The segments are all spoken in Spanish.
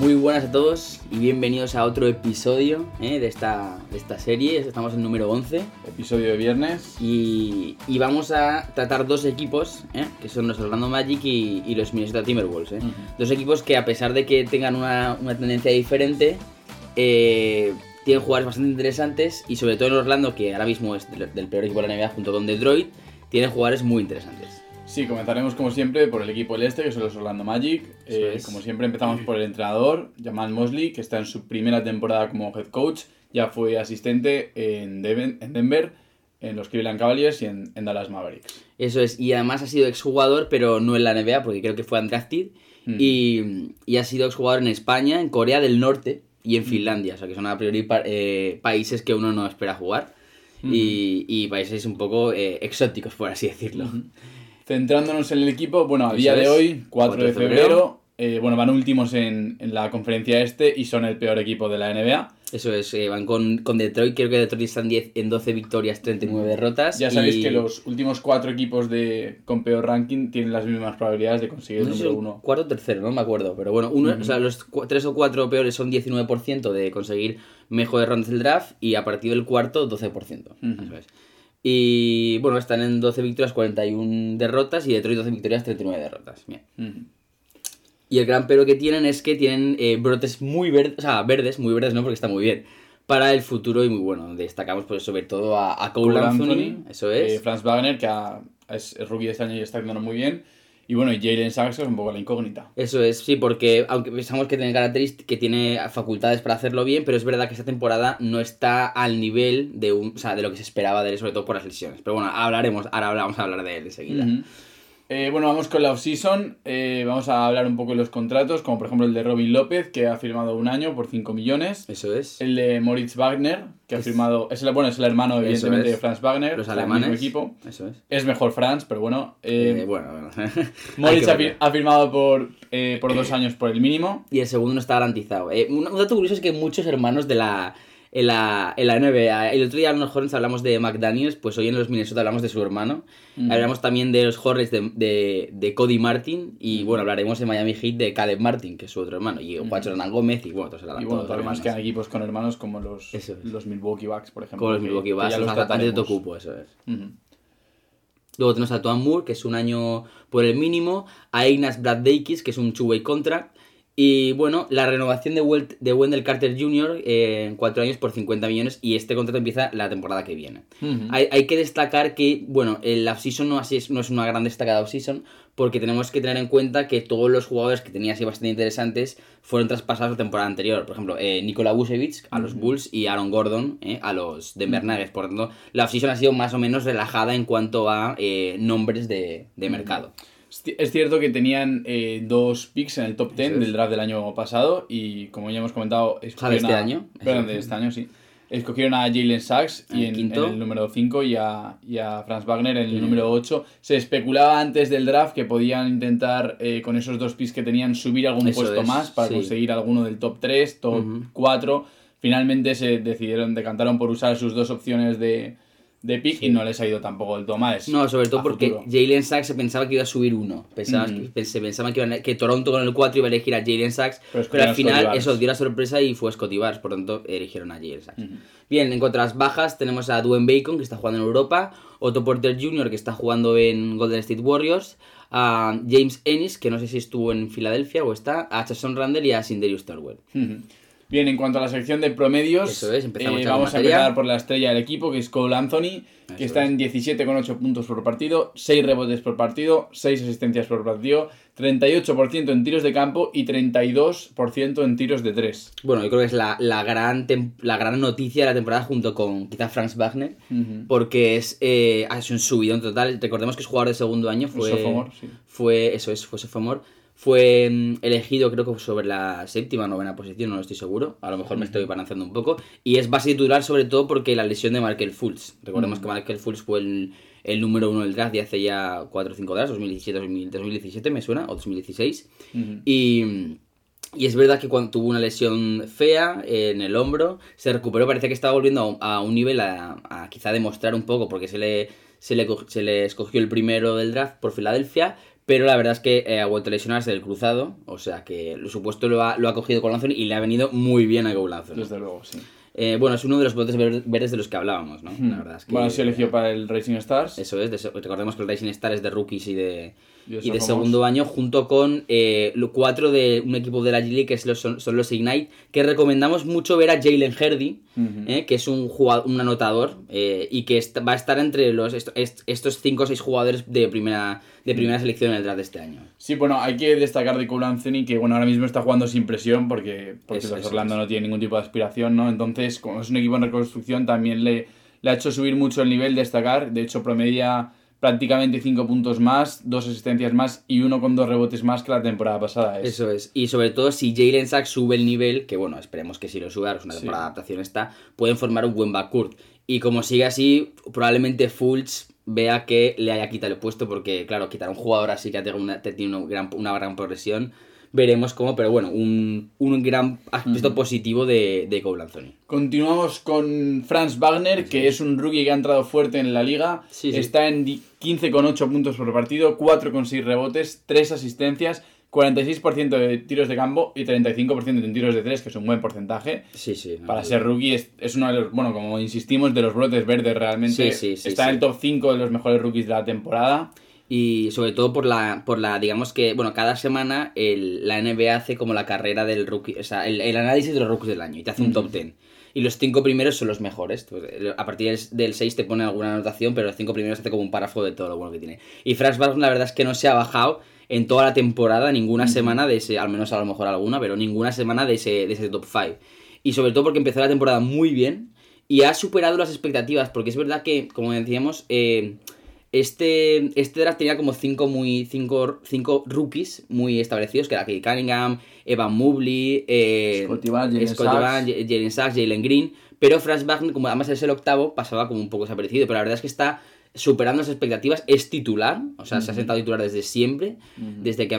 Muy buenas a todos y bienvenidos a otro episodio eh, de, esta, de esta serie. Estamos en número 11 Episodio de viernes. y, y vamos a tratar dos equipos, eh, que son los Orlando Magic y, y los Minnesota Timberwolves. eh. Dos equipos que a pesar de que tengan una, una tendencia diferente, eh, tienen jugadores bastante interesantes y sobre todo en Orlando, que ahora mismo es del, del peor equipo de la NBA junto con Detroit, tienen jugadores muy interesantes. Sí, comenzaremos como siempre por el equipo del este, que son los Orlando Magic. Eh, es. Como siempre empezamos por el entrenador, Jamal Mosley, que está en su primera temporada como head coach. Ya fue asistente en, Denver, en los Cleveland Cavaliers y en, en Dallas Mavericks. Eso es, y además ha sido exjugador, pero no en la NBA, porque creo que fue undrafted. Mm. Y, y ha sido exjugador en España, en Corea del Norte y en Finlandia, o sea que son a priori pa- eh, países que uno no espera jugar. y, y países un poco eh, exóticos, por así decirlo. Centrándonos en el equipo, bueno, a día de hoy, 4 4 de febrero, febrero. eh, bueno, van últimos en, en la conferencia este y son el peor equipo de la NBA. Eso es, eh, van con, con Detroit, creo que Detroit están 10 en 12 victorias, 39 derrotas. Ya sabéis y- que los últimos cuatro equipos de, con peor ranking tienen las mismas probabilidades de conseguir el número uno. cuarto o tercero, no me acuerdo. Pero bueno, uno, o sea, los tres o cuatro peores son 19% de conseguir mejores rondas del draft y a partir del cuarto 12%. Ujú. Eso es. Y bueno, están en 12 victorias, 41 derrotas y Detroit 12 victorias, 39 derrotas. Bien. Ujú. Y el gran pero que tienen es que tienen eh, brotes muy verdes, o sea, verdes, muy verdes no, porque está muy bien, para el futuro y muy bueno. Destacamos pues sobre todo a, a Cole, Cole Anthony, Anthony, eso es. eh, Franz Wagner, que ha- es, es rookie de este año y está haciéndolo muy bien. Y bueno, y Jalen Sachs, es un poco la incógnita. Eso es, sí, porque aunque pensamos que tiene características, que tiene facultades para hacerlo bien, pero es verdad que esta temporada no está al nivel de un, o sea, de lo que se esperaba de él, sobre todo por las lesiones. Pero bueno, hablaremos, ahora vamos a hablar de él enseguida. Ujú. Eh, bueno, vamos con la offseason. Eh, vamos a hablar un poco de los contratos, como por ejemplo el de Robin López, que ha firmado un año por 5 millones. Eso es. El de Moritz Wagner, que ha firmado. Es el, bueno, es el hermano, evidentemente, es. de Franz Wagner. Los alemanes. mismo equipo. Eso es. Es mejor Franz, pero bueno. eh, Eh, bueno, bueno. Moritz ha, fir- firmado por, por dos años por el mínimo. Y el segundo no está garantizado. Un, un dato curioso es que muchos hermanos de la, en, la, en la NBA, el otro día a lo mejor nos hablamos de McDaniels, pues hoy en los Minnesota hablamos de su hermano. Ujú. Hablamos también de los Hornets de, de, de Cody Martin. Y bueno, hablaremos en Miami Heat de Caleb Martin, que es su otro hermano. Y Juancho Hernán Gómez y bueno, otros Y bueno, todavía más quedan equipos con hermanos como los, es. los Milwaukee Bucks, por ejemplo. Como los que- Milwaukee que Bucks, los los antes de. Tocupo, eso es. Luego tenemos a Tuan Moore, que es un año por el mínimo, a Ignas Braddeikis, que es un two-way contract, y bueno, la renovación de, Welt- de Wendell Carter Jr. eh, en cuatro años por 50 millones, y este contrato empieza la temporada que viene. Hay, hay que destacar que, bueno, el offseason no, así es, no es una gran destacada offseason, porque tenemos que tener en cuenta que todos los jugadores que tenía así bastante interesantes fueron traspasados la temporada anterior. Por ejemplo, eh, Nikola Vucevic a los Bulls y Aaron Gordon eh, a los Denver Nuggets. Por lo tanto, la offseason ha sido más o menos relajada en cuanto a eh, nombres de, de mercado. Es cierto que tenían eh, dos picks en el top 10 Eso es. del draft del año pasado y como ya hemos comentado, escogieron este a- año. Perdón, de este año, sí. Escogieron a Jalen Sachs En y el en, el número 5 y a, y a Franz Wagner en el número 8. Se especulaba antes del draft que podían intentar, eh, con esos dos picks que tenían, subir algún Eso puesto es, más para sí. conseguir alguno del top 3, top Ujú. 4. Finalmente se decidieron, decantaron por usar sus dos opciones de, de pick Sí. y no les ha ido tampoco del todo mal. No, sobre todo porque futuro. Jalen Sachs se pensaba que iba a subir uno. Pensaba, Ujú. que, se pensaba que, a- que Toronto con el 4 iba a elegir a Jalen Sachs, Pero pero, al final eso dio la sorpresa y fue Scotty Barnes, por lo tanto eligieron a Jalen Sachs. Bien, en cuanto a las bajas, tenemos a Dwayne Bacon, que está jugando en Europa, Otto Porter Jr., que está jugando en Golden State Warriors, a James Ennis, que no sé si estuvo en Filadelfia o está, a Jason Randall y a Sindarius Thorwell. Ujú. Bien, en cuanto a la sección de promedios, Eso es, empezamos eh, vamos a empezar por la estrella del equipo, que es Cole Anthony, que está es. en 17,8 puntos por partido, 6 rebotes por partido, 6 asistencias por partido, 38% en tiros de campo y 32% en tiros de 3. Bueno, yo creo que es la, la gran, la gran noticia de la temporada junto con quizá Franz Wagner, porque es, eh, ha sido un subidón total. Recordemos que es jugador de segundo año, fue, sophomore, sí. fue eso es, fue sophomore. Fue mm, elegido creo que sobre la séptima o novena posición, no lo estoy seguro. A lo mejor me estoy balanceando un poco. Y es base titular sobre todo porque la lesión de Markel Fultz. Recordemos que Markel Fultz fue el, el número uno del draft de hace ya 4 o 5 drafts, 2017, 2000 2017 me suena, o 2016. Ujú. Y, y es verdad que cuando tuvo una lesión fea en el hombro, se recuperó, parece que estaba volviendo a, a un nivel a, a quizá demostrar un poco, porque se le, se, le, se le escogió el primero del draft por Filadelfia, pero la verdad es que eh, ha vuelto a lesionarse del cruzado, o sea que lo supuesto lo ha, lo ha cogido y le ha venido muy bien a Cole Anthony. Desde luego, sí. Eh, bueno, es uno de los botes ver- verdes de los que hablábamos, ¿no? La verdad es que... Bueno, sido elegido para el Racing Stars. Eso es, de se- recordemos que el Racing Star es de rookies y de, Y de y de sophomores. segundo año, junto con eh, lo- cuatro de un equipo de la G League que es los- son, son los Ignite, que recomendamos mucho ver a Jalen Herdy, eh, que es un, jugador, un anotador eh, y que va a estar entre los est- est- estos cinco o seis jugadores de primera, de primera selección en el draft de este año. Sí, bueno, hay que destacar de Cole Anthony que bueno, ahora mismo está jugando sin presión porque, porque Eso, los Orlando eso. no tienen ningún tipo de aspiración, ¿no? Entonces, como es un equipo en reconstrucción, también le, le ha hecho subir mucho el nivel, destacar. De hecho, promedia prácticamente 5 puntos más, dos asistencias más y uno con dos rebotes más que la temporada pasada. Es, Eso es. Y sobre todo si Jalen Sachs sube el nivel, que bueno, esperemos que si lo ahora es una Sí. temporada de adaptación está, pueden formar un buen backcourt. Y como sigue así, probablemente Fultz vea que le haya quitado el puesto, porque claro, quitar a un jugador así que tenga una, tiene una gran, una gran progresión, veremos cómo, pero bueno, un, un gran aspecto positivo de, de Cole Anthony. Continuamos con Franz Wagner, que es un rookie que ha entrado fuerte en la liga. Sí, sí. Está en di- 15,8 puntos por partido, 4,6 rebotes, 3 asistencias, 46% de tiros de campo y 35% en tiros de 3, que es un buen porcentaje. Sí, sí. no, Para ser rookie es, es uno de los, bueno, como insistimos, de los brotes verdes realmente. Sí, sí, sí, Está en el top 5 de los mejores rookies de la temporada. Y sobre todo por la, por la, digamos que, bueno, cada semana el, la NBA hace como la carrera del rookie, o sea, el, el análisis de los rookies del año y te hace un top 10. Y los cinco primeros son los mejores. Pues, eh, a partir del- del 6 te pone alguna anotación, pero los cinco primeros hace como un párrafo de todo lo bueno que tiene. Y Franz Wagner la verdad es que no se ha bajado en toda la temporada, ninguna semana de ese, al menos a lo mejor alguna, pero ninguna semana de ese, de ese top 5. Y sobre todo porque empezó la temporada muy bien y ha superado las expectativas, porque es verdad que, como decíamos, eh, este, este draft tenía como cinco, muy, cinco, cinco rookies muy establecidos, que era Kate Cunningham, Evan Mobley, eh, Jalen Sachs. Jalen Sachs, Jalen Green, pero Franz Wagner, como además es el octavo, pasaba como un poco desaparecido, pero la verdad es que está superando las expectativas, es titular, o sea, se ha sentado titular desde siempre, desde que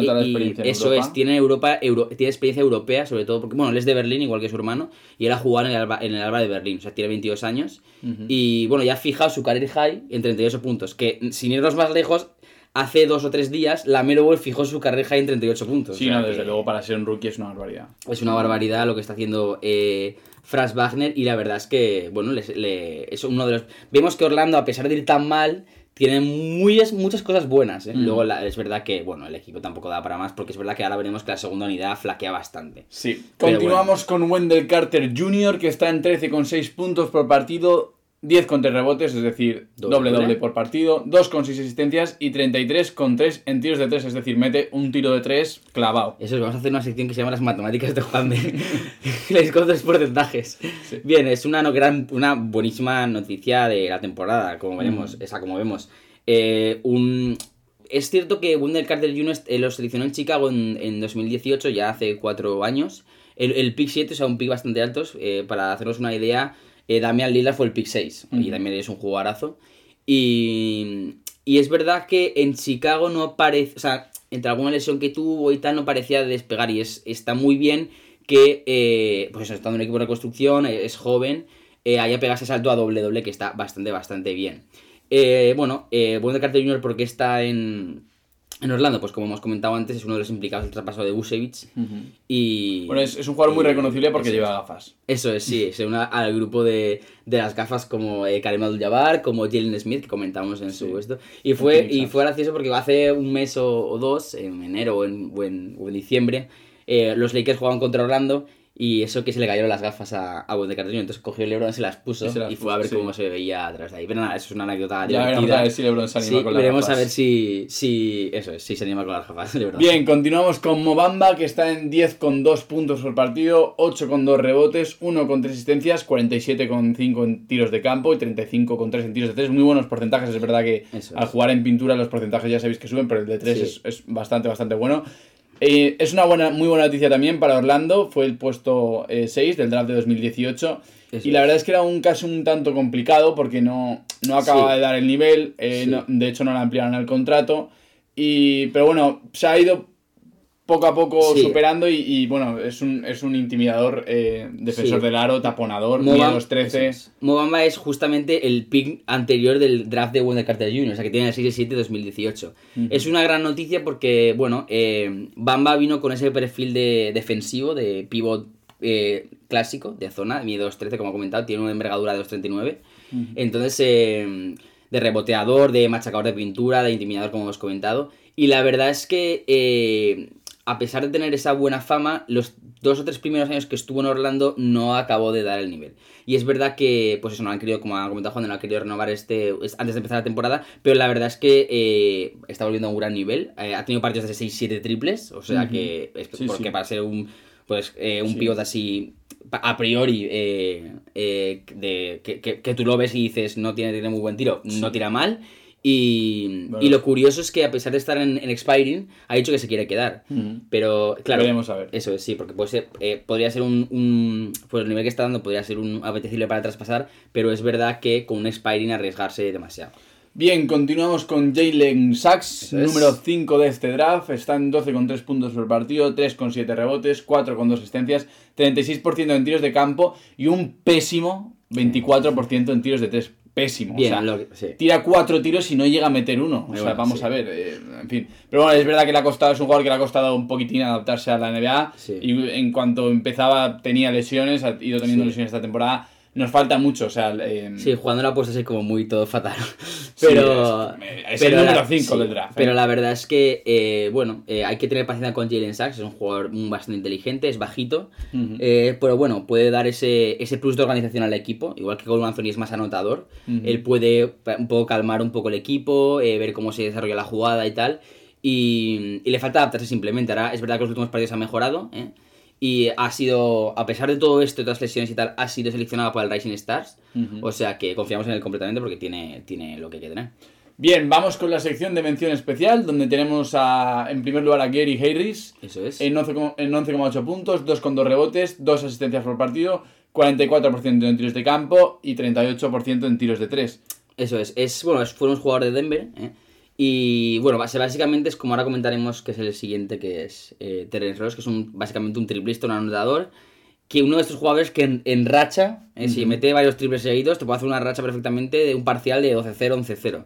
nota la y- eso Europa. es, tiene Europa, euro- tiene experiencia europea, sobre todo porque, bueno, él es de Berlín, igual que su hermano, y él ha jugado en el Alba, en el Alba de Berlín, o sea, tiene 22 años, y bueno, ya ha fijado su career high en 38 puntos, que sin irnos más lejos, hace dos o tres días, la Melo Ball fijó su career high en 38 puntos. Sí, o sea no, desde que luego para ser un rookie es una barbaridad. Es una barbaridad lo que está haciendo eh, Franz Wagner, y la verdad es que, bueno, les- le- es uno de los... Vemos que Orlando, a pesar de ir tan mal, tiene muy, muchas cosas buenas. ¿eh? Luego la- es verdad que, bueno, el equipo tampoco da para más, porque es verdad que ahora veremos que la segunda unidad flaquea bastante. Sí. Pero Continuamos con Wendell Carter Jr., que está en 13,6 puntos por partido, 10 con 3 rebotes, es decir, Doble, doble doble doble. por partido, 2 con 6 asistencias y 33 con 3 en tiros de 3, es decir, mete un tiro de 3 clavado. Eso es, vamos a hacer una sección que se llama las matemáticas de Juan de les con tres porcentajes. Sí. Bien, es una, no- gran, una buenísima noticia de la temporada, como veremos, esa como vemos. Eh, un, es cierto que Wendell Carter Jr. eh, lo seleccionó en Chicago en, en 2018, ya hace cuatro años. El, el pick 7, o sea, un pick bastante alto. eh, para hacernos una idea, eh, Damian Lillard fue el pick 6. Y también es un jugadorazo. Y, y es verdad que en Chicago no parece. O sea, entre alguna lesión que tuvo y tal, no parecía despegar. Y es, está muy bien que, eh, pues estando en un equipo de reconstrucción, eh, es joven, eh, haya pegado ese salto a doble doble que está bastante, bastante bien. Eh, bueno, eh, Wendell Carter Jr. porque está en, en Orlando, pues como hemos comentado antes, es uno de los implicados en el traspaso de Busevich. Y. Bueno, es, es un jugador muy reconocible porque lleva gafas. Eso es, sí, se une al grupo de, de las gafas como eh, Karim Abdul-Jabbar, como Jalen Smith, que comentamos en Sí. su esto. Y fue, y fue gracioso porque hace un mes o, o dos, en enero o en, o en, o en diciembre, eh, los Lakers jugaban contra Orlando y eso que se le cayeron las gafas a, a Wendell Carter Jr. Entonces cogió el LeBron, se las puso Y y, las fue a ver sí. cómo se veía atrás de ahí. Pero nada, eso es una anécdota Ya veremos divertida. a ver si LeBron se anima Sí, con las veremos gafas. a ver si, si, eso es, si se anima con las gafas. LeBron. Bien, continuamos con Mobamba, que está en 10 con 2 puntos por partido, 8 con 2 rebotes, 1 con 3 asistencias, 47 con 5 en tiros de campo y 35 con 3 en tiros de 3. Muy buenos porcentajes, es verdad que al jugar en pintura los porcentajes ya sabéis que suben, pero el de 3 Sí. es, es bastante, bastante bueno. Eh, es una buena, muy buena noticia también para Orlando, fue el puesto 6 del draft de 2018. Eso y la es. verdad es que era un caso un tanto complicado porque no, no acababa Sí. de dar el nivel, eh, Sí. no- de hecho no le ampliaron el contrato. Y, pero bueno, se ha ido poco a poco Sí. superando y, y, bueno, es un, es un intimidador eh, defensor Sí. del aro, taponador, Mo mide Bam- los 13. eso es. Mo Bamba es justamente el pick anterior del draft de Wendell Carter Jr., o sea que tiene el 6-7 2018. Es una gran noticia porque, bueno, eh, Bamba vino con ese perfil de defensivo, de pivot eh, clásico, de zona, mide 2-13, como he comentado, tiene una envergadura de 2-39. Entonces, eh, de reboteador, de machacador de pintura, de intimidador, como hemos comentado. Y la verdad es que, a pesar de tener esa buena fama, los dos o tres primeros años que estuvo en Orlando no acabó de dar el nivel. Y es verdad que, pues eso, no han querido, como ha comentado Juan, no han querido renovar este es- antes de empezar la temporada, pero la verdad es que eh, está volviendo a un gran nivel. Eh, ha tenido partidos de 6-7 triples, o sea que, es Sí, porque sí. para ser un, pues, eh, un Sí. pivot así a priori eh, de, que, que- que tú lo ves y dices no tiene, tiene muy buen tiro, no tira mal. Y, Bueno. y lo curioso es que a pesar de estar en, en expiring, ha dicho que se quiere quedar. Ujú. Pero claro, Veremos a ver. eso es, sí, porque puede ser, eh, podría ser un, un- Pues el nivel que está dando podría ser un apetecible para traspasar, pero es verdad que con un expiring arriesgarse demasiado. Bien, continuamos con Jalen Sachs, Eso número 5 de este draft. Está en 12,3 puntos por partido, 3,7 rebotes, 4,2 asistencias, 36% en tiros de campo y un pésimo 24% en tiros de 3. Pésimo. Bien, o sea, lo que- sí. tira cuatro tiros y no llega a meter uno. O sea, bueno, vamos sí. a ver, eh, en fin. Pero bueno, es verdad que le ha costado, es un jugador que le ha costado un poquitín adaptarse a la NBA. Sí. Y en cuanto empezaba tenía lesiones, ha ido teniendo lesiones esta temporada. Nos falta mucho, o sea, eh, Sí, jugando la puesta así como muy todo fatal. Sí, Pero. es- es pero el número la- 5 del draft, ¿eh? Pero la verdad es que, eh, bueno, eh, hay que tener paciencia con Jalen Sachs. Es un jugador mm, bastante inteligente, es bajito. Eh, pero bueno, puede dar ese, ese plus de organización al equipo. Igual que Golden Anthony es más anotador. Él puede un poco calmar un poco el equipo, eh, ver cómo se desarrolla la jugada y tal. Y, y le falta adaptarse simplemente. Ahora es verdad que los últimos partidos han mejorado. ¿eh? Y ha sido, a pesar de todo esto, de todas las lesiones y tal, ha sido seleccionado para el Rising Stars. O sea que confiamos en él completamente porque tiene, tiene lo que hay que tener. Bien, vamos con la sección de mención especial, donde tenemos a, en primer lugar a Gary Harris, Eso es. en 11,8 en 11,8 puntos, 2,2 rebotes, 2 asistencias por partido, 44% en tiros de campo y 38% en tiros de 3. Eso es. es bueno, fue un jugador de Denver. ¿eh? Y bueno, básicamente es como ahora comentaremos que es el siguiente, que es eh, Terence Ross, que es un, básicamente un triplista, un anotador. Que uno de estos jugadores que en, en racha, eh, si mete varios triples seguidos, te puede hacer una racha perfectamente de un parcial de 12-0, 11-0.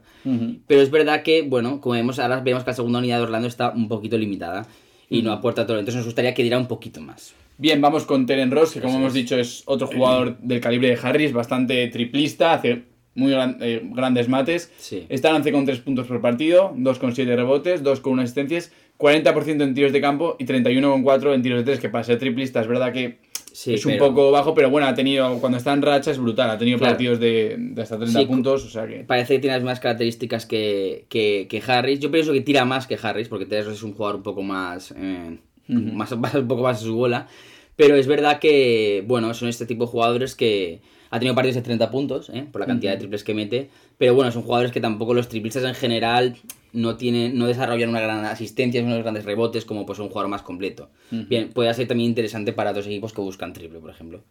Pero es verdad que, bueno, como vemos, ahora vemos que la segunda unidad de Orlando está un poquito limitada y no aporta todo. Entonces nos gustaría que diera un poquito más. Bien, vamos con Teren Ross, que como hemos es. dicho es otro jugador del calibre de Harris, bastante triplista, hace muy gran- eh, grandes mates. Sí. Está en 11,3 puntos por partido, 2,7 rebotes, 2,1 asistencias, 40% en tiros de campo y 31,4 en tiros de 3, que para ser triplista es verdad que Sí, es un pero- poco bajo, pero bueno, ha tenido, cuando está en racha es brutal, ha tenido Claro. partidos de, de hasta 30 Sí, puntos, o sea que... Parece que tiene las mismas características que, que, que Harris. Yo pienso que tira más que Harris, porque Ross es un jugador un poco más, eh, más, más- un poco más a su bola. Pero es verdad que, bueno, son este tipo de jugadores que ha tenido partidos de 30 puntos, ¿eh? por la cantidad de triples que mete. Pero bueno, son jugadores que tampoco los triplistas en general no tienen, no desarrollan una gran asistencia, unos grandes rebotes, como pues un jugador más completo. Bien, puede ser también interesante para dos equipos que buscan triple, por ejemplo.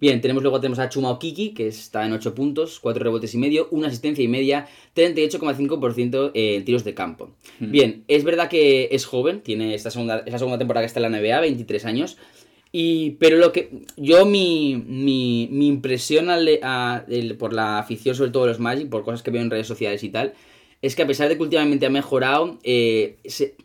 Bien, tenemos luego tenemos a Chuma Okiki, que está en 8 puntos, 4 rebotes y medio, una asistencia y media, 38,5% en tiros de campo. Bien, es verdad que es joven, tiene esta segunda, es la segunda temporada que está en la NBA, 23 años. Y, pero lo que. Yo, mi, mi, mi impresión al- a- el- por la afición, sobre todo de los Magic, por cosas que veo en redes sociales y tal, es que a pesar de que últimamente ha mejorado, eh, se,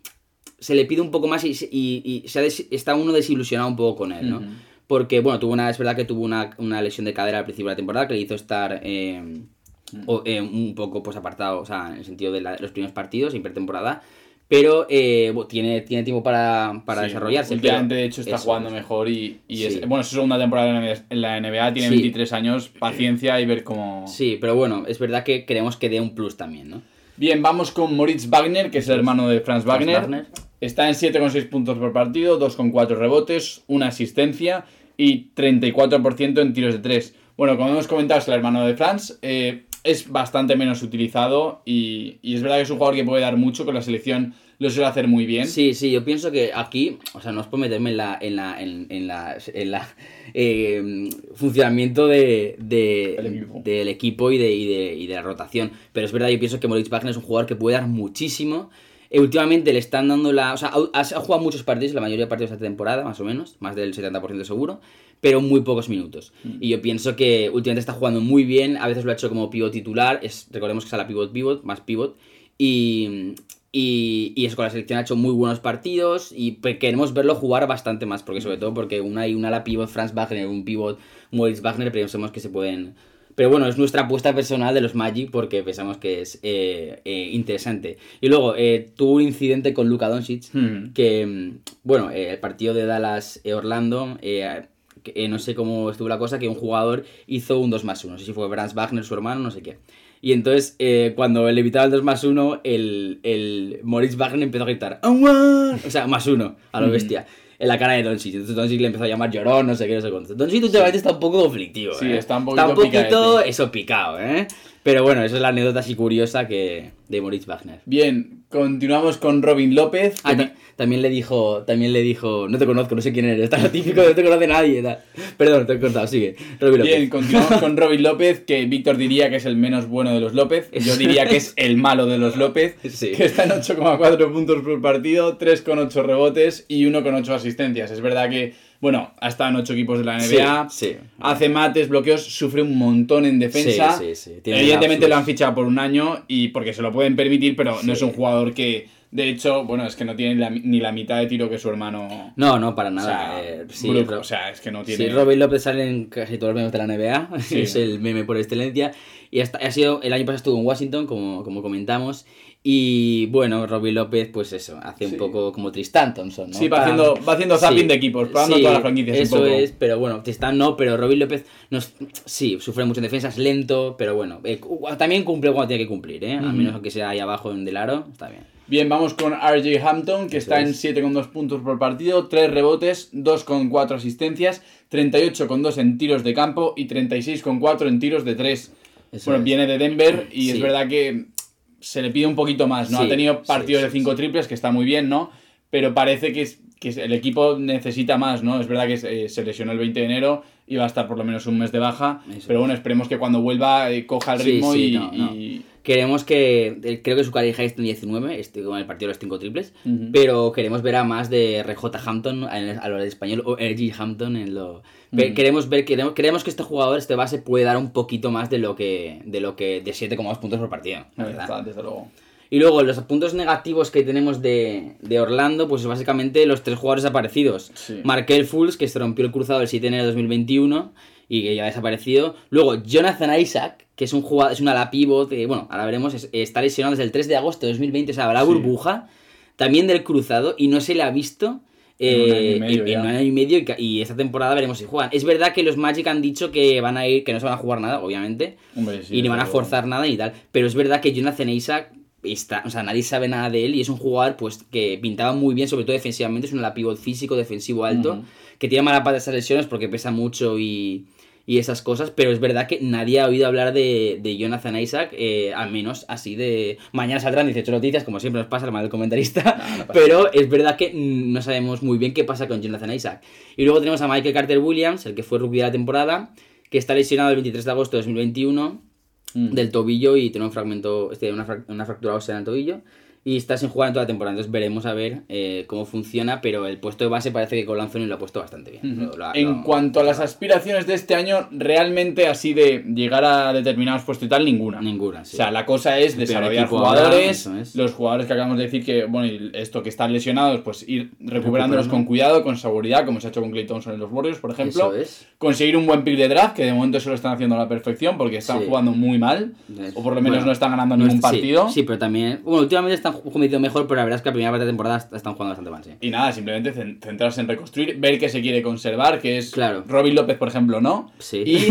se le pide un poco más y, y- y se ha des- está uno desilusionado un poco con él, ¿no? Porque, bueno, tuvo una, es verdad que tuvo una, una lesión de cadera al principio de la temporada que le hizo estar eh, o, eh, un poco pues apartado, o sea, en el sentido de la- los primeros partidos, en pretemporada. Pero eh, bueno, tiene, tiene tiempo para, para Sí, desarrollarse. Últimamente, pero de hecho, está eso jugando mejor y, y es, Sí. bueno, es su segunda temporada en en la NBA, tiene Sí. 23 años, paciencia y ver cómo... Sí, pero bueno, es verdad que queremos que dé un plus también, ¿no? Bien, vamos con Moritz Wagner, que es el hermano de Franz Wagner. Wagner. Está en 7,6 puntos por partido, 2,4 rebotes, una asistencia y 34% en tiros de 3. Bueno, como hemos comentado, es el hermano de Franz. eh, es bastante menos utilizado y, y es verdad que es un jugador que puede dar mucho, con la selección lo suele hacer muy bien. Sí, sí, yo pienso que aquí, o sea, no es por meterme en la, en la, en, en la, en la eh, funcionamiento de, de- El equipo. del equipo y de, y, de, y de la rotación. Pero es verdad, yo pienso que Moritz Wagner es un jugador que puede dar muchísimo. Eh, últimamente le están dando la. O sea, ha, ha jugado muchos partidos, la mayoría de partidos de esta temporada, más o menos, más del 70% seguro, pero muy pocos minutos. Mm. Y yo pienso que últimamente está jugando muy bien, a veces lo ha hecho como pivot titular, es, recordemos que es a la pivot pivot, más pivot, y, y, y eso con la selección ha hecho muy buenos partidos y queremos verlo jugar bastante más, porque sobre todo porque una y una la pivot Franz Wagner, un pivot Moritz Wagner, pensamos que se pueden... Pero bueno, es nuestra apuesta personal de los Magic porque pensamos que es eh, eh, interesante. Y luego, eh, tuvo un incidente con Luka Doncic, Hmm. que, mm, bueno, el partido de Dallas-Orlando, no sé cómo estuvo la cosa, que un jugador hizo un 2 más 1, no sé si fue Franz Wagner, su hermano, no sé qué. Y entonces, eh, cuando le evitaba el 2 más 1, el, el Moritz Wagner empezó a gritar, o sea, más 1, a lo bestia, en la cara de Doncic. Entonces Doncic le empezó a llamar llorón, no sé qué, no sé cuánto. Doncic últimamente está un poco conflictivo, Sí, ¿eh? está un poquito poquito picadete. eso picado, ¿eh? Pero bueno, esa es la anécdota así curiosa que de Moritz Wagner. Bien, continuamos con Robin López. Ah, ta- también le dijo, también le dijo, no te conozco, no sé quién eres, está típico, no te conoce nadie. tal. Perdón, te he cortado, sigue. Robbie López. Bien, continuamos con Robin López, que Víctor diría que es el menos bueno de los López. Yo diría que es el malo de los López, Sí. que está en 8,4 puntos por partido, 3,8 rebotes y 1,8 asistencias. Es verdad que, bueno, ha estado en 8 equipos de la NBA, Sí, sí. hace mates, bloqueos, sufre un montón en defensa. Sí, sí, sí. Tiene Evidentemente lo han fichado por un año y porque se lo pueden permitir, pero no es un jugador que, de hecho, bueno, es que no tiene la- ni la mitad de tiro que su hermano. No, no, para O nada. sea, eh, sí, Brook, Ro- o sea, es que no tiene. sí, Robin López sale en casi todos los memes de la NBA, Sí. es el meme por excelencia. Y hasta, ha sido, el año pasado estuvo en Washington, como, como comentamos. Y bueno, Robin López, pues eso, hace Sí. un poco como Tristan Thompson, ¿no? Sí, va haciendo, va haciendo zapping de equipos, probando Sí, todas las franquicias Eso un poco. es, pero bueno, Tristan no, pero Robin López nos, sí, sufre mucho en defensa, es lento, pero bueno, eh, también cumple cuando tiene que cumplir, ¿eh? Al menos aunque sea ahí abajo en Del Aro, está bien. Bien, vamos con RJ Hampton, que Eso está en es. 7,2 puntos por partido, 3 rebotes, 2,4 asistencias, 38,2 en tiros de campo y 36,4 en tiros de 3. Eso Bueno, es. viene de Denver y es verdad que se le pide un poquito más, ¿no? Sí, ha tenido partidos sí, de 5 sí. triples, que está muy bien, ¿no? Pero parece que, es- que el equipo necesita más, ¿no? Es verdad que eh, se lesionó el 20 de enero y va a estar por lo menos un mes de baja, Eso pero bueno, esperemos que cuando vuelva eh, coja el ritmo sí, y, no, no. y- Queremos que. eh, Creo que su career high está en 19, este, con el partido de los 5 triples. Pero queremos ver a más de RJ Hampton a lo de español o RG Hampton en lo. Queremos ver, queremos, creemos que este jugador, este base, puede dar un poquito más de lo que. de lo que. de 7,2 puntos por partido. la Ahí verdad. está, desde luego. Y luego los puntos negativos que tenemos de, de Orlando, pues es básicamente los tres jugadores desaparecidos. Sí. Markel Fultz, que se rompió el cruzado el 7 de enero de 2021 y que ya ha desaparecido. Luego Jonathan Isaac, que es un jugador, es un ala pivot, que, bueno, ahora veremos, es- está lesionado desde el 3 de agosto de 2020, o sea, la Sí. burbuja, también del cruzado, y no se le ha visto. En un año y eh, medio en- un año y medio y, esta temporada veremos si juegan. Es verdad que los Magic han dicho que van a ir, que no se van a jugar nada, obviamente, Hombre, sí, y ni van a forzar nada y tal. Pero es verdad que Jonathan Isaac está, o sea, nadie sabe nada de él y es un jugador pues que pintaba muy bien, sobre todo defensivamente, es un ala pivot físico, defensivo alto, que tiene mala pata esas lesiones porque pesa mucho y, y esas cosas, pero es verdad que nadie ha oído hablar de, de Jonathan Isaac, eh, al menos así de... Mañana saldrán 18 noticias, como siempre nos pasa, el mal del comentarista, No, no pasa pero es verdad que no sabemos muy bien qué pasa con Jonathan Isaac. Y luego tenemos a Michael Carter Williams, el que fue rookie de la temporada, que está lesionado el 23 de agosto de 2021 Mm. del tobillo y tiene un fragmento, este, una, una fractura ósea en el tobillo y está sin jugar en toda la temporada. Entonces veremos a ver eh, cómo funciona, pero el puesto de base parece que con Anthony lo ha puesto bastante bien. Lo- lo en lo- cuanto a las aspiraciones de este año, realmente así de llegar a determinados puestos y tal, ninguna. Ninguna, sí. O sea, la cosa es desarrollar ahora, jugadores, eso es. los jugadores que acabamos de decir que, bueno, y esto que están lesionados, pues ir recuperándolos Recuperando. con cuidado, con seguridad, como se ha hecho con Clay Thompson en los Warriors, por ejemplo. Eso es. Conseguir un buen pick de draft, que de momento se lo están haciendo a la perfección, porque están Sí. jugando muy mal, o por lo menos Bueno, no están ganando no ningún es- partido. Sí, sí, pero también. Bueno, últimamente están compitiendo mejor, pero la verdad es que la primera parte de temporada est- están jugando bastante mal, sí. Y nada, simplemente cen- centrarse en reconstruir, ver qué se quiere conservar, que es Claro. Robin López, por ejemplo, no. Sí. Y,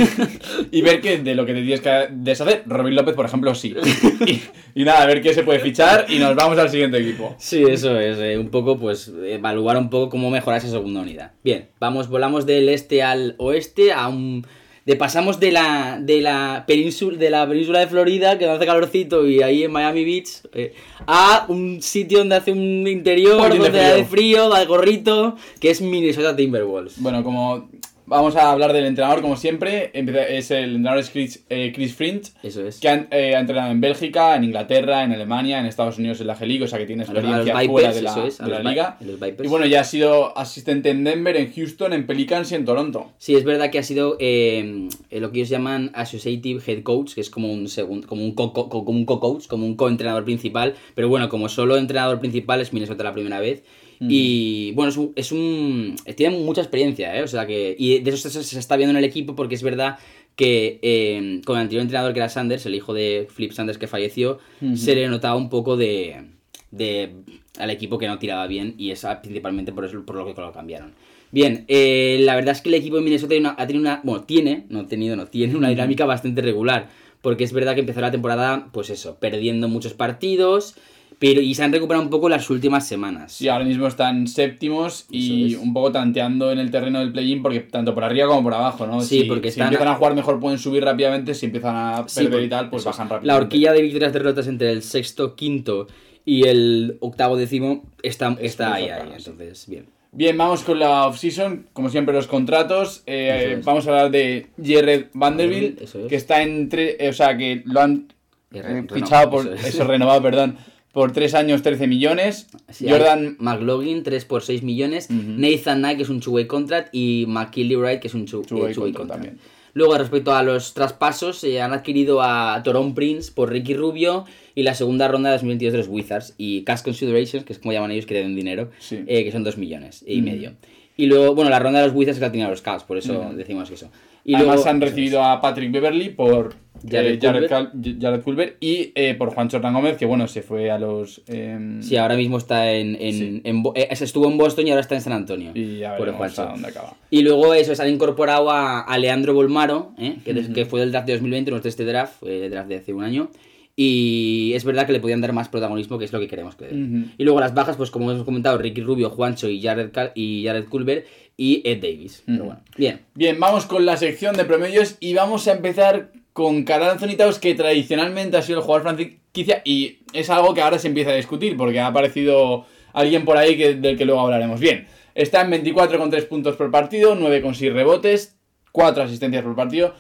y ver que de lo que te tienes que deshacer, Robin López, por ejemplo, sí. Y, y nada, ver qué se puede fichar y nos vamos al siguiente equipo. Sí, eso es, eh, un poco, pues, evaluar un poco cómo mejorar esa segunda unidad. Bien, vamos, volamos del este al oeste a un... De, pasamos de la, de, la península, de la península de Florida, que hace calorcito, y ahí en Miami Beach, eh, a un sitio donde hace un interior, donde da de frío. da gorrito, que es Minnesota Timberwolves. Bueno, como vamos a hablar del entrenador como siempre. Es el entrenador es Chris, eh, Chris Fringe, Eso es. que ha, eh, ha entrenado en Bélgica, en Inglaterra, en Alemania, en Estados Unidos en la G-League, o sea que tiene A los- experiencia Vipers, fuera de la, eso es, de la los liga. los Vipers. Y bueno, ya ha sido asistente en Denver, en Houston, en Pelicans y en Toronto. Sí, es verdad que ha sido eh, eh, lo que ellos llaman Associative Head Coach, que es como un segundo, como un co- co- como un co-coach, como un co-entrenador principal. Pero bueno, como solo entrenador principal es Minnesota la primera vez. Y bueno, es un, es un- Tiene mucha experiencia, ¿eh? O sea que. Y de eso se, se está viendo en el equipo porque es verdad que eh, con el anterior entrenador que era Sanders, el hijo de Flip Sanders que falleció, se le notaba un poco de. de al equipo que no tiraba bien y es principalmente por eso por lo que lo cambiaron. Bien, eh, la verdad es que el equipo de Minnesota una, ha tenido una. Bueno, tiene, no ha tenido, no, tiene una dinámica bastante regular. Porque es verdad que empezó la temporada, pues eso, perdiendo muchos partidos. Pero, y se han recuperado un poco las últimas semanas. Sí, ahora mismo están séptimos y es. un poco tanteando en el terreno del play-in, porque tanto por arriba como por abajo, ¿no? Sí, si, porque si empiezan a jugar mejor pueden subir rápidamente, si empiezan a perder y tal, pues bajan rápido. La horquilla de victorias derrotas entre el sexto, quinto y el octavo décimo está, Es está ahí. Entonces, bien. Bien, vamos con la off-season, como siempre los contratos. Eh, es. Vamos a hablar de Jared Vanderbilt, es. que está entre, eh, o sea, que lo han eh, fichado por, eso eso, es. renovado, perdón, por 3 años 13 millones. Sí, Jordan, McLaughlin 3 por 6 millones, Ujú. Nathan Knight que es un two-way contract y McKinley Wright que es un two- Two-way eh, contract contract. también. Luego respecto a los traspasos eh, han adquirido a Toron Prince por Ricky Rubio y la segunda ronda de 2022 de los Wizards y Cash Considerations que es como llaman ellos que le den dinero Sí. eh, que son 2 millones y medio. Y luego, bueno, la ronda de los Wizards es la tienen los Cavs, por eso Ujú. decimos eso. Y además luego, han es. recibido a Patrick Beverly por Jared eh, Jared, Culver. Cal- Jared Culver y eh, por Juan Gómez, que bueno, se fue a los... em, Sí, ahora mismo está en, en, Sí. en eh, estuvo en Boston y ahora está en San Antonio. y ya por el veremos Juancho. a dónde acaba. Y luego eso, se han incorporado a, a Leandro Bolmaro, ¿eh? que, que fue del draft de 2020, no es de este draft, fue el draft de hace un año. Y es verdad que le podían dar más protagonismo, que es lo que queremos que. Ujú. Y luego las bajas, pues como hemos comentado, Ricky Rubio, Juancho y Jared, Cal- y Jared Culver y Ed Davis. Pero bueno, bien. Bien, vamos con la sección de promedios y vamos a empezar con Carl Anthony Towns, que tradicionalmente ha sido el jugador franquicia y es algo que ahora se empieza a discutir porque ha aparecido alguien por ahí que, del que luego hablaremos. Bien, está en 24,3 puntos por partido, 9,6 rebotes, 4 asistencias por partido,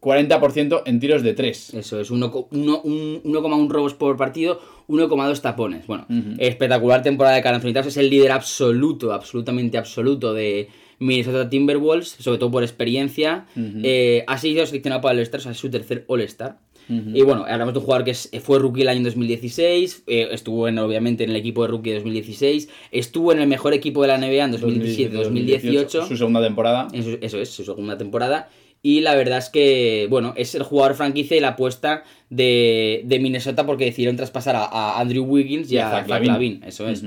40% en tiros de 3. Eso es, uno co- uno- un- 1,1 robos por partido, 1,2 tapones. Bueno, espectacular temporada de Carl Anthony Towns, es el líder absoluto, absolutamente absoluto de Minnesota Timberwolves, sobre todo por experiencia. Eh, ha sido seleccionado para el All-Star, o sea, es su tercer All-Star. Y bueno, hablamos de un jugador que es- fue rookie el año 2016, eh, estuvo en, obviamente en el equipo de rookie de 2016, estuvo en el mejor equipo de la NBA en 2017-2018. Su segunda temporada. Su- eso es, su segunda temporada. Y la verdad es que, bueno, es el jugador franquicia y la apuesta de, de Minnesota porque decidieron traspasar a, a Andrew Wiggins y, a Zach Lavin. Eso es.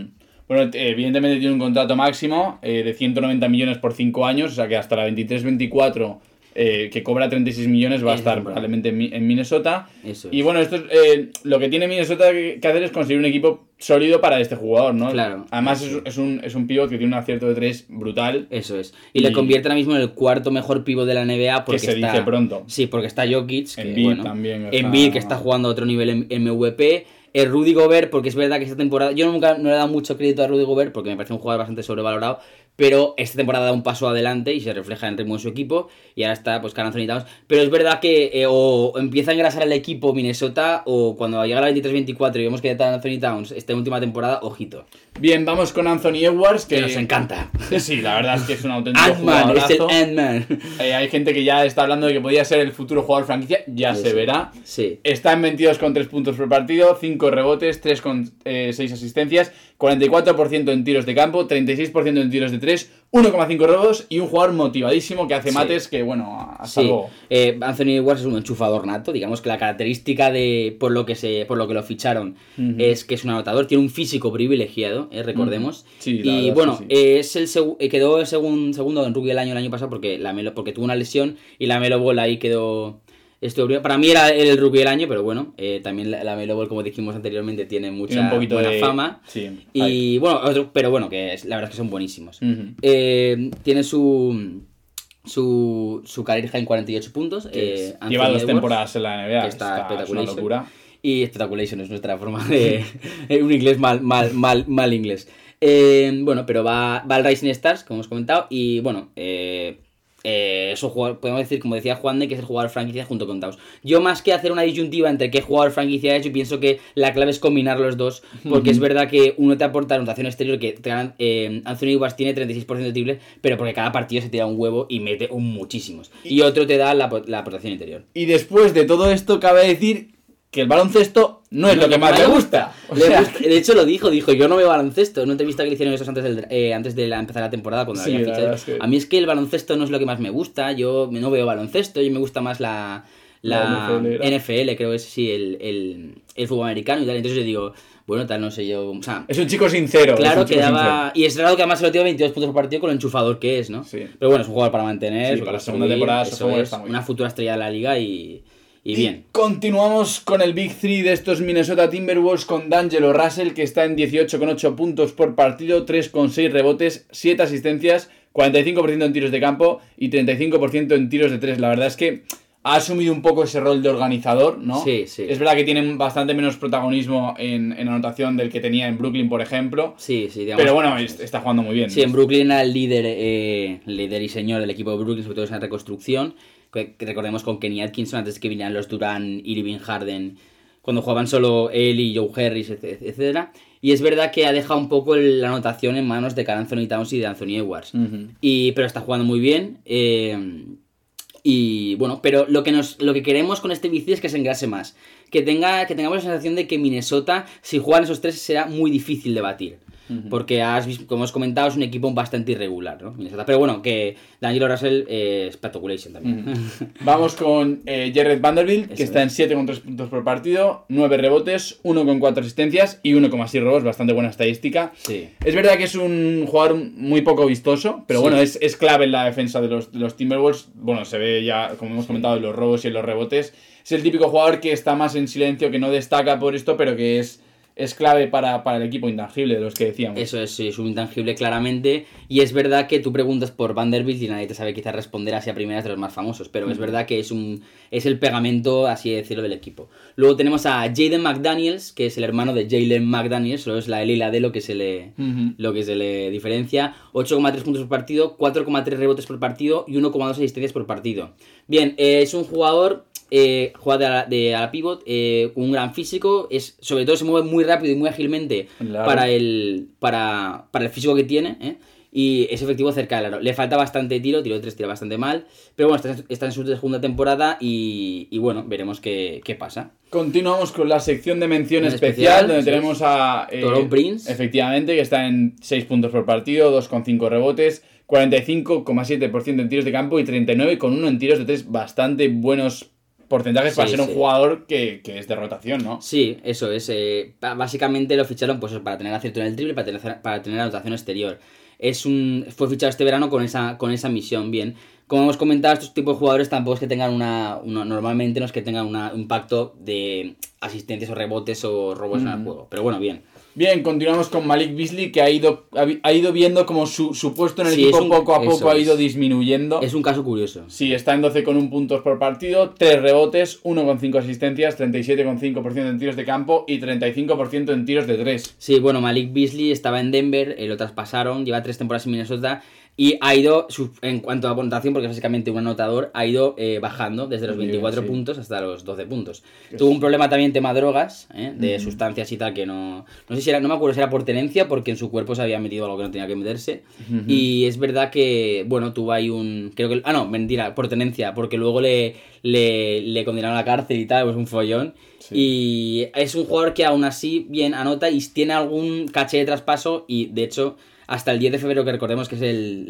Bueno, evidentemente tiene un contrato máximo eh, de 190 millones por 5 años, o sea que hasta la 23-24, eh, que cobra 36 millones, va a Es estar probablemente en, Mi- en Minnesota. Eso es. Y bueno, esto es, eh, lo que tiene Minnesota que, que hacer es conseguir un equipo sólido para este jugador, ¿no? Claro. Además es, es un, es un pivot que tiene un acierto de 3 brutal. Eso es. Y, le convierte ahora mismo en el cuarto mejor pivo de la NBA porque que se está... dice pronto. Sí, porque está Jokic, que bueno, también está- Embiid, que está jugando a otro nivel en MVP. El Rudy Gobert, porque es verdad que esta temporada. Yo nunca no le he dado mucho crédito a Rudy Gobert porque me parece un jugador bastante sobrevalorado. Pero esta temporada da un paso adelante y se refleja en ritmo en su equipo. Y ahora está, pues, Carl Anthony Towns. Pero es verdad que eh, o empieza a engrasar el equipo Minnesota, o cuando llega la 23-24 y vemos que Carl Anthony Towns esta última temporada, ojito. Bien, vamos con Anthony Edwards, que Que nos encanta. Sí, la verdad es que es un auténtico Ant-Man, es el. Ant-Man. Eh, hay gente que ya está hablando de que podría ser el futuro jugador franquicia, ya se Eso. verá. Sí. Está en 22 con 3 puntos por partido, 5 rebotes, 3 con 6 asistencias, 44% en tiros de campo, 36% en tiros de 3, 1,5 robos y un jugador motivadísimo que hace Sí. mates que, bueno, hasta Sí, luego. eh, Anthony Edwards es un enchufador nato, digamos que la característica de por lo que se por lo que lo ficharon es que es un anotador, tiene un físico privilegiado, eh, recordemos. Sí, la y verdad es bueno, sí. eh, es el eh, quedó el segun- segundo en rookie del año el año pasado porque la Melo, porque tuvo una lesión y la Melo Ball ahí quedó estuvo primero. para mí era el rookie del año, pero bueno, eh, también la, la Melo Ball como dijimos anteriormente tiene mucha Tiene un poquito buena de fama. Sí, Y bueno, otro- pero bueno, que es- la verdad es que son buenísimos. Eh, tiene su su, su high en 48 puntos. Eh, Lleva dos Edwards, temporadas en la NBA, que está está, es una locura. Y Spectaculation es nuestra forma de. un inglés mal, mal, mal, mal inglés. Eh, bueno, pero va, va al Rising Stars, como hemos comentado. Y bueno, eh, eh, eso podemos decir, como decía Juan, de que es el jugador franquicia junto con Taos. Yo más que hacer una disyuntiva entre qué jugador franquicia ha hecho, pienso que la clave es combinar los dos, porque es verdad que uno te aporta anotación exterior, que eh, Anthony Edwards tiene 36% de triple, pero porque cada partido se tira un huevo y mete un muchísimos. Y, otro te da la, la aportación interior. Y después de todo esto, cabe decir que el baloncesto no es lo que más le gusta. De hecho lo dijo, dijo, yo no veo baloncesto. No entrevista que le hicieron eso antes, del, eh, antes de empezar la temporada cuando había fichado. A mí es que el baloncesto no es lo que más me gusta. Yo no veo baloncesto, yo me gusta más la, la, NFL, creo que es sí, el, el, el, fútbol americano y tal. Entonces yo digo, bueno, tal, no sé yo. O sea, es un chico sincero. Claro, que daba. Y es raro que además se lo tiene 22 puntos por partido con lo enchufador que es, ¿no? Sí. Pero bueno, es un jugador para mantener. para la segunda temporada, eso es, una futura estrella de la liga y y, bien. Continuamos con el Big 3 de estos Minnesota Timberwolves con D'Angelo Russell, que está en 18,8 puntos por partido, 3,6 rebotes, 7 asistencias, 45% en tiros de campo y 35% en tiros de 3. La verdad es que ha asumido un poco ese rol de organizador, ¿no? Sí, sí. Es verdad que tiene bastante menos protagonismo en, anotación del que tenía en Brooklyn, por ejemplo. Sí, sí, digamos. Pero bueno, está jugando muy bien. Sí, en Brooklyn era el líder, eh, líder y señor del equipo de Brooklyn, sobre todo en reconstrucción recordemos con Kenny Atkinson antes que vinieran los Duran y Irving Harden, cuando jugaban solo él y Joe Harris, etc. Y es verdad que ha dejado un poco la anotación en manos de Carl Anthony Towns y de Anthony Edwards. y, pero está jugando muy bien. Eh, y bueno, pero lo que, nos, lo que queremos con este bici es que se engrase más. Que, tenga, que tengamos la sensación de que Minnesota, si juegan esos tres, será muy difícil de batir. Porque has visto, como hemos comentado, es un equipo bastante irregular, ¿no? Pero bueno, que Daniel Russell eh, es speculation también. Vamos con eh, Jared Vanderbilt, que está en 7,3 puntos por partido, 9 rebotes, 1,4 asistencias y 1,6 robos, bastante buena estadística. Sí. Es verdad que es un jugador muy poco vistoso, pero bueno, es, es, clave en la defensa de los, de los Timberwolves. Bueno, se ve ya, como hemos comentado, en los robos y en los rebotes. Es el típico jugador que está más en silencio, que no destaca por esto, pero que es es clave para, el equipo intangible de los que decíamos. Eso es, es un intangible claramente. Y es verdad que tú preguntas por Vanderbilt y nadie te sabe quizás responder así a primeras de los más famosos. Pero es verdad que es un es el pegamento, así de decirlo, del equipo. Luego tenemos a Jaden McDaniels, que es el hermano de Jalen McDaniels, solo es la L y la D lo que se le, lo que se le diferencia. 8,3 puntos por partido, 4,3 rebotes por partido y 1,2 asistencias por partido. Bien, eh, es un jugador eh, juega de a, la, pivot, eh, un gran físico, es, sobre todo se mueve muy rápido y muy ágilmente para, el, para, para, el físico que tiene, ¿eh? y es efectivo cerca del aro. Le falta bastante tiro, tiro de tres tira bastante mal, pero bueno, está, en su segunda temporada y, bueno, veremos qué, pasa. Continuamos con la sección de mención especial, donde tenemos a eh, Prince. Efectivamente, que está en 6 puntos por partido, 2,5 rebotes, 45,7% en tiros de campo y 39,1 en tiros de tres, bastante buenos porcentajes para ser un jugador que, es de rotación, ¿no? Sí, eso es. Eh, básicamente lo ficharon pues, para tener acierto en el triple, para tener, para tener anotación exterior. Es un, fue fichado este verano con esa, con esa misión, bien. Como hemos comentado, estos tipos de jugadores tampoco es que tengan una, normalmente no es que tengan un impacto de asistencias o rebotes o robos en el juego. Pero bueno, bien. Bien, continuamos con Malik Beasley, que ha ido, ha, ido viendo como su, su puesto en el equipo poco a poco ha ido disminuyendo. Es un caso curioso. Sí, está en 12,1 puntos por partido, 3 rebotes, 1,5 asistencias, 37,5% en tiros de campo y 35% en tiros de 3. Sí, bueno, Malik Beasley estaba en Denver, eh, lo traspasaron, lleva 3 temporadas en Minnesota y ha ido, en cuanto a puntuación, porque es básicamente un anotador, ha ido eh, bajando desde los 24 puntos hasta los 12 puntos. Tuvo un problema también tema drogas, ¿eh? de sustancias y tal, que no... No sé si era, no me acuerdo si era por tenencia, porque en su cuerpo se había metido algo que no tenía que meterse. Y es verdad que, bueno, tuvo ahí un... Creo que... Ah, no, mentira, por tenencia, porque luego le, le, le condenaron a la cárcel y tal, pues un follón. Y es un jugador que aún así bien anota y tiene algún caché de traspaso y de hecho hasta el 10 de febrero, que recordemos que es el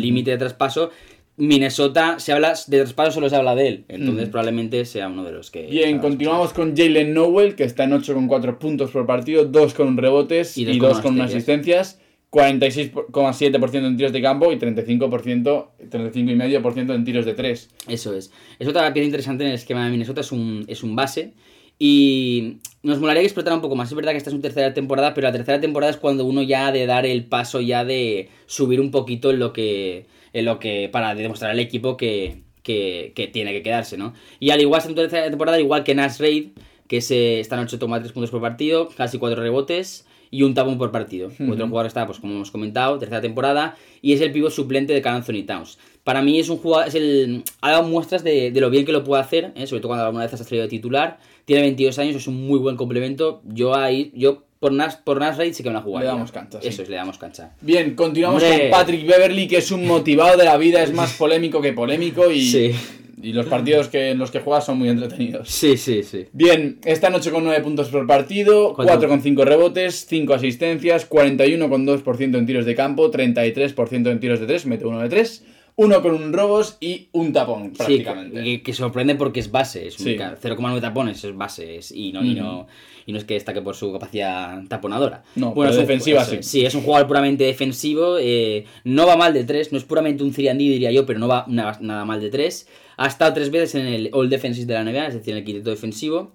límite de traspaso, Minnesota, se habla de traspaso, solo se habla de él. Entonces probablemente sea uno de los que... Bien, continuamos con Jalen Nowell, que está en 8,4 puntos por partido, 2 con rebotes y 2 con, asistencias. 46,7% en tiros de campo y 35%, 35,5% en tiros de 3. Eso es. Es otra pieza interesante en el esquema de Minnesota, es un, es un base y nos molaría que explotara un poco más. Es verdad que esta es su tercera temporada, pero la tercera temporada es cuando uno ya ha de dar el paso ya de subir un poquito en lo que. En lo que. para demostrar al equipo que, que, tiene que quedarse, ¿no? Y al igual, esta tercera temporada, igual que Nash Raid, que se están 8,3 puntos por partido, casi 4 rebotes y un tapón por partido. Otro jugador está, pues como hemos comentado, tercera temporada, y es el pivot suplente de Carl Anthony Towns. Para mí es un jugador, es el, ha dado muestras de, de lo bien que lo puede hacer, ¿eh? sobre todo cuando alguna vez has salido de titular. Tiene 22 años, es un muy buen complemento. Yo ahí, yo por Nas, por Nas Raid sí que me la jugaría. Le damos cancha, sí. Eso es, le damos cancha. Bien, continuamos Hombre. con Patrick Beverly, que es un motivado de la vida, es más polémico que polémico y, Sí. Y los partidos que, en los que juega son muy entretenidos. Sí, sí, sí. Bien, esta noche con 9 puntos por partido, Cuatro. 4,5 rebotes, 5 asistencias, 41,2% en tiros de campo, 33% en tiros de 3, mete uno de 3, uno con un robos y un tapón prácticamente. Sí, que, que sorprende porque es base, es Sí. única. 0,9 tapones es base es- y, no, y, no, y no es que destaque por su capacidad taponadora. No, pero es defensiva eso sí. Sí, es un jugador puramente defensivo, eh, no va mal de 3, no es puramente un 3 diría yo, pero no va nada, nada mal de 3. Ha estado tres veces en el All Defensive de la NBA, es decir, en el quinteto defensivo.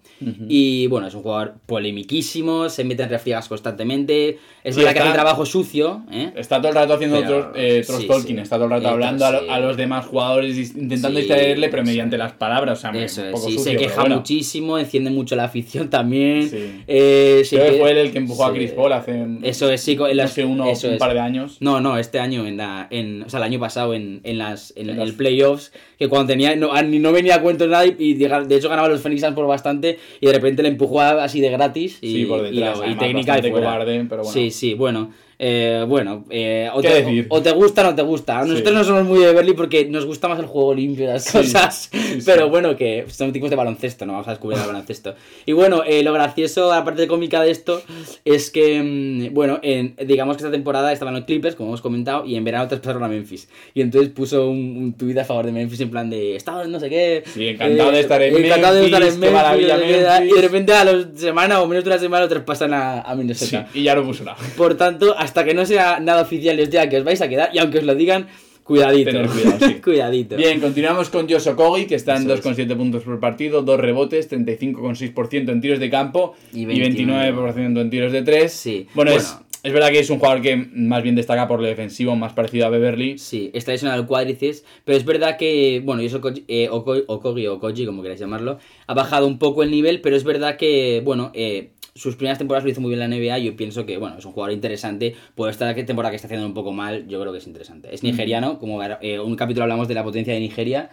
Y bueno, es un jugador polemiquísimo, se mete en refriegas constantemente. Es verdad que hace trabajo sucio, ¿eh? Está todo el rato haciendo otros eh, sí, Tolkien, sí. está todo el rato hablando a, lo- sí. a los demás jugadores intentando distraerle, pero mediante las palabras. O sea, Eso un poco sí, sucio, se queja bueno. muchísimo, enciende mucho la afición también. Eh, Creo que fue él el que empujó a. Chris Paul hace Eso es, sí, en las- sé, uno, eso un es. par de años. No, no, este año, en la, en, o sea, el año pasado en, en las, en, En el playoffs, que cuando tenía, no, ni no venía a cuento nada y, y de, de hecho ganaba los Phoenix Suns por bastante y de repente le empujó así de gratis y, Sí, por y detrás, técnica fuera. cobarde, pero bueno. Sí, sí, bueno. Eh, bueno, eh, o, ¿Qué te, decir? o te gusta o no te gusta. Nosotros Sí. no somos muy de Berly porque nos gusta más el juego limpio las Sí, cosas. sí. Pero bueno, que son tipos de baloncesto, no vamos a descubrir el baloncesto. Y bueno, eh, lo gracioso, aparte de cómica de esto, es que, mm, bueno, en- digamos que esta temporada estaban los Clippers, como hemos comentado, y en verano traspasaron a Memphis. Y entonces puso un, un tuit a favor de Memphis en plan de, estaba no sé qué. eh, Sí, encantado de estar en encantado de estar en Memphis, maravilla Memphis. Y de repente a la semana o menos de una semana lo traspasan a, a Sí, Minnesota. y ya no puso nada. Por tanto, hasta que no sea nada oficial y os diga que os vais a quedar, y aunque os lo digan, cuidadito. Tener cuidado, sí. cuidadito. Bien, continuamos con Josh Okogie, que está en Eso es. 2,7 puntos por partido, 2 rebotes, 35,6% en tiros de campo Y y 29. 29% en tiros de 3. Sí. Bueno, Es, Bueno. es verdad que es un jugador que más bien destaca por lo defensivo, más parecido a Beverly. Sí, está lesionado el cuádriceps, pero es verdad que, bueno, y eso eh, Oko- Okogi o Koji, como queráis llamarlo, ha bajado un poco el nivel, pero es verdad que, bueno, eh, sus primeras temporadas lo hizo muy bien en la NBA y yo pienso que, bueno, es un jugador interesante, por esta temporada que está haciendo un poco mal, yo creo que es interesante. Es nigeriano, como eh, un capítulo hablamos de la potencia de Nigeria,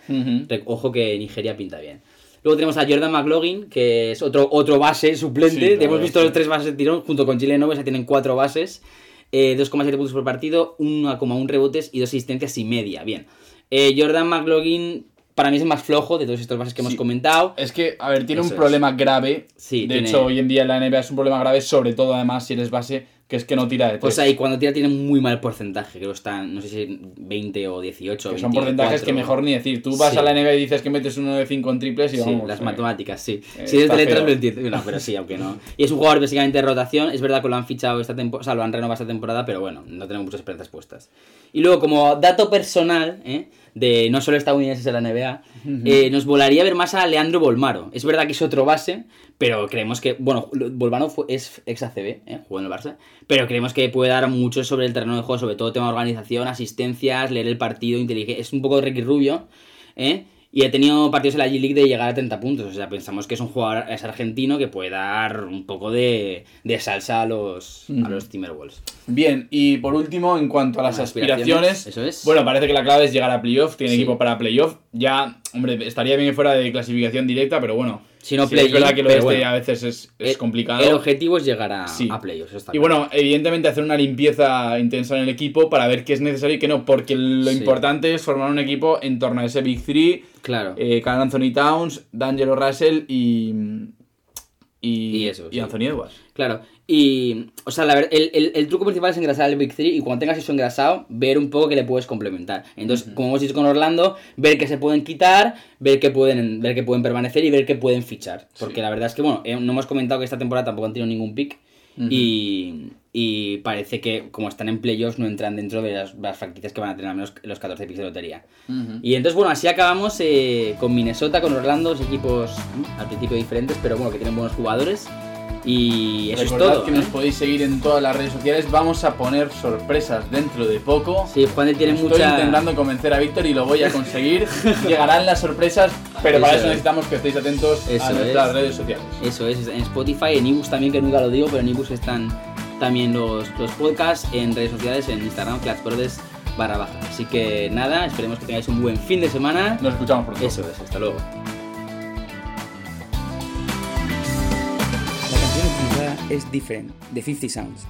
Ojo que Nigeria pinta bien. Luego tenemos a Jordan McLaughlin, que es otro, otro base suplente. Sí, la Hemos visto sí. los tres bases de tirón, junto con Chile Noves, ya tienen cuatro bases. eh, 2,7 puntos por partido, 1,1 rebotes y 2 asistencias y media. Bien. Eh, Jordan McLaughlin, para mí es el más flojo de todos estos bases que hemos Sí. comentado. Es que, a ver, tiene Eso un es. problema grave. Sí, de tiene- hecho, hoy en día en la NBA es un problema grave, sobre todo además si eres base, que es que no tira de tres. Pues ahí, cuando tira, tiene muy mal porcentaje. Creo que están, no sé si 20 o 18. que son porcentajes que 24. mejor ni decir. Tú vas Sí. a la NBA y dices que metes uno de 5 en triples y Sí, vamos. las eh, matemáticas, sí. eh, si eres de letras lo entiendo. No, pero sí, aunque no. Y es un jugador básicamente de rotación. Es verdad que lo han fichado esta temporada, o sea, lo han renovado esta temporada, pero bueno, no tenemos muchas esperanzas puestas. Y luego, como dato personal, ¿eh? De no solo estadounidenses en la NBA, eh, nos volaría ver más a Leandro Bolmaro. Es verdad que es otro base, pero creemos que, bueno, Bolmaro fue, es ex ACB, ¿eh? jugó en el Barça, pero creemos que puede dar mucho sobre el terreno de juego, sobre todo tema de organización, asistencias, leer el partido, inteligencia. Es un poco de Ricky Rubio, ¿eh? Y he tenido partidos en la G-League de llegar a 30 puntos. O sea, pensamos que es un jugador es argentino que puede dar un poco de, de salsa a los, a los Timberwolves. Bien, y por último, en cuanto a las Aspiraciones, aspiraciones, eso es. bueno, parece que la clave es llegar a playoff, tiene Sí. equipo para playoff. Ya, hombre, estaría bien fuera de clasificación directa, pero bueno. Si no, sí, es verdad que lo pero este bueno. a veces es, es El- complicado. El objetivo es llegar a, Sí. a playoffs. Y claro. bueno, evidentemente hacer una limpieza intensa en el equipo para ver qué es necesario y qué no, porque lo Sí. importante es formar un equipo en torno a ese Big Three, Claro. eh, Carl Anthony Towns, D'Angelo Russell y, y, Y eso, sí. Anthony Edwards. Claro, y, o sea, la ver- el, el- el truco principal es engrasar el Big 3 y cuando tengas eso engrasado, ver un poco que le puedes complementar. Entonces, como hemos dicho con Orlando, ver que se pueden quitar, ver que pueden, ver que pueden permanecer y ver que pueden fichar. Porque Sí. la verdad es que, bueno, eh, no hemos comentado que esta temporada tampoco han tenido ningún pick y, y parece que como están en playoffs no entran dentro de las, las franquicias que van a tener al menos los 14 picks de lotería. Y entonces, bueno, así acabamos eh, con Minnesota, con Orlando, dos equipos al principio diferentes, pero bueno, que tienen buenos jugadores. Y eso Recordad es todo. que ¿eh? nos podéis seguir en todas las redes sociales. Vamos a poner sorpresas dentro de poco. Sí, Juan tiene Estoy mucha. intentando convencer a Víctor y lo voy a conseguir. Llegarán las sorpresas, pero para Eso eso es. necesitamos que estéis atentos Eso a nuestras es. redes sociales. Eso es, en Spotify, en ebooks también, que nunca lo digo, pero en ebooks están también los, los podcasts en redes sociales, en Instagram, Clatsprodes barra baja. Así que nada, esperemos que tengáis un buen fin de semana. Nos escuchamos pronto. Eso es, hasta luego. Es Different, de 50 Sounds.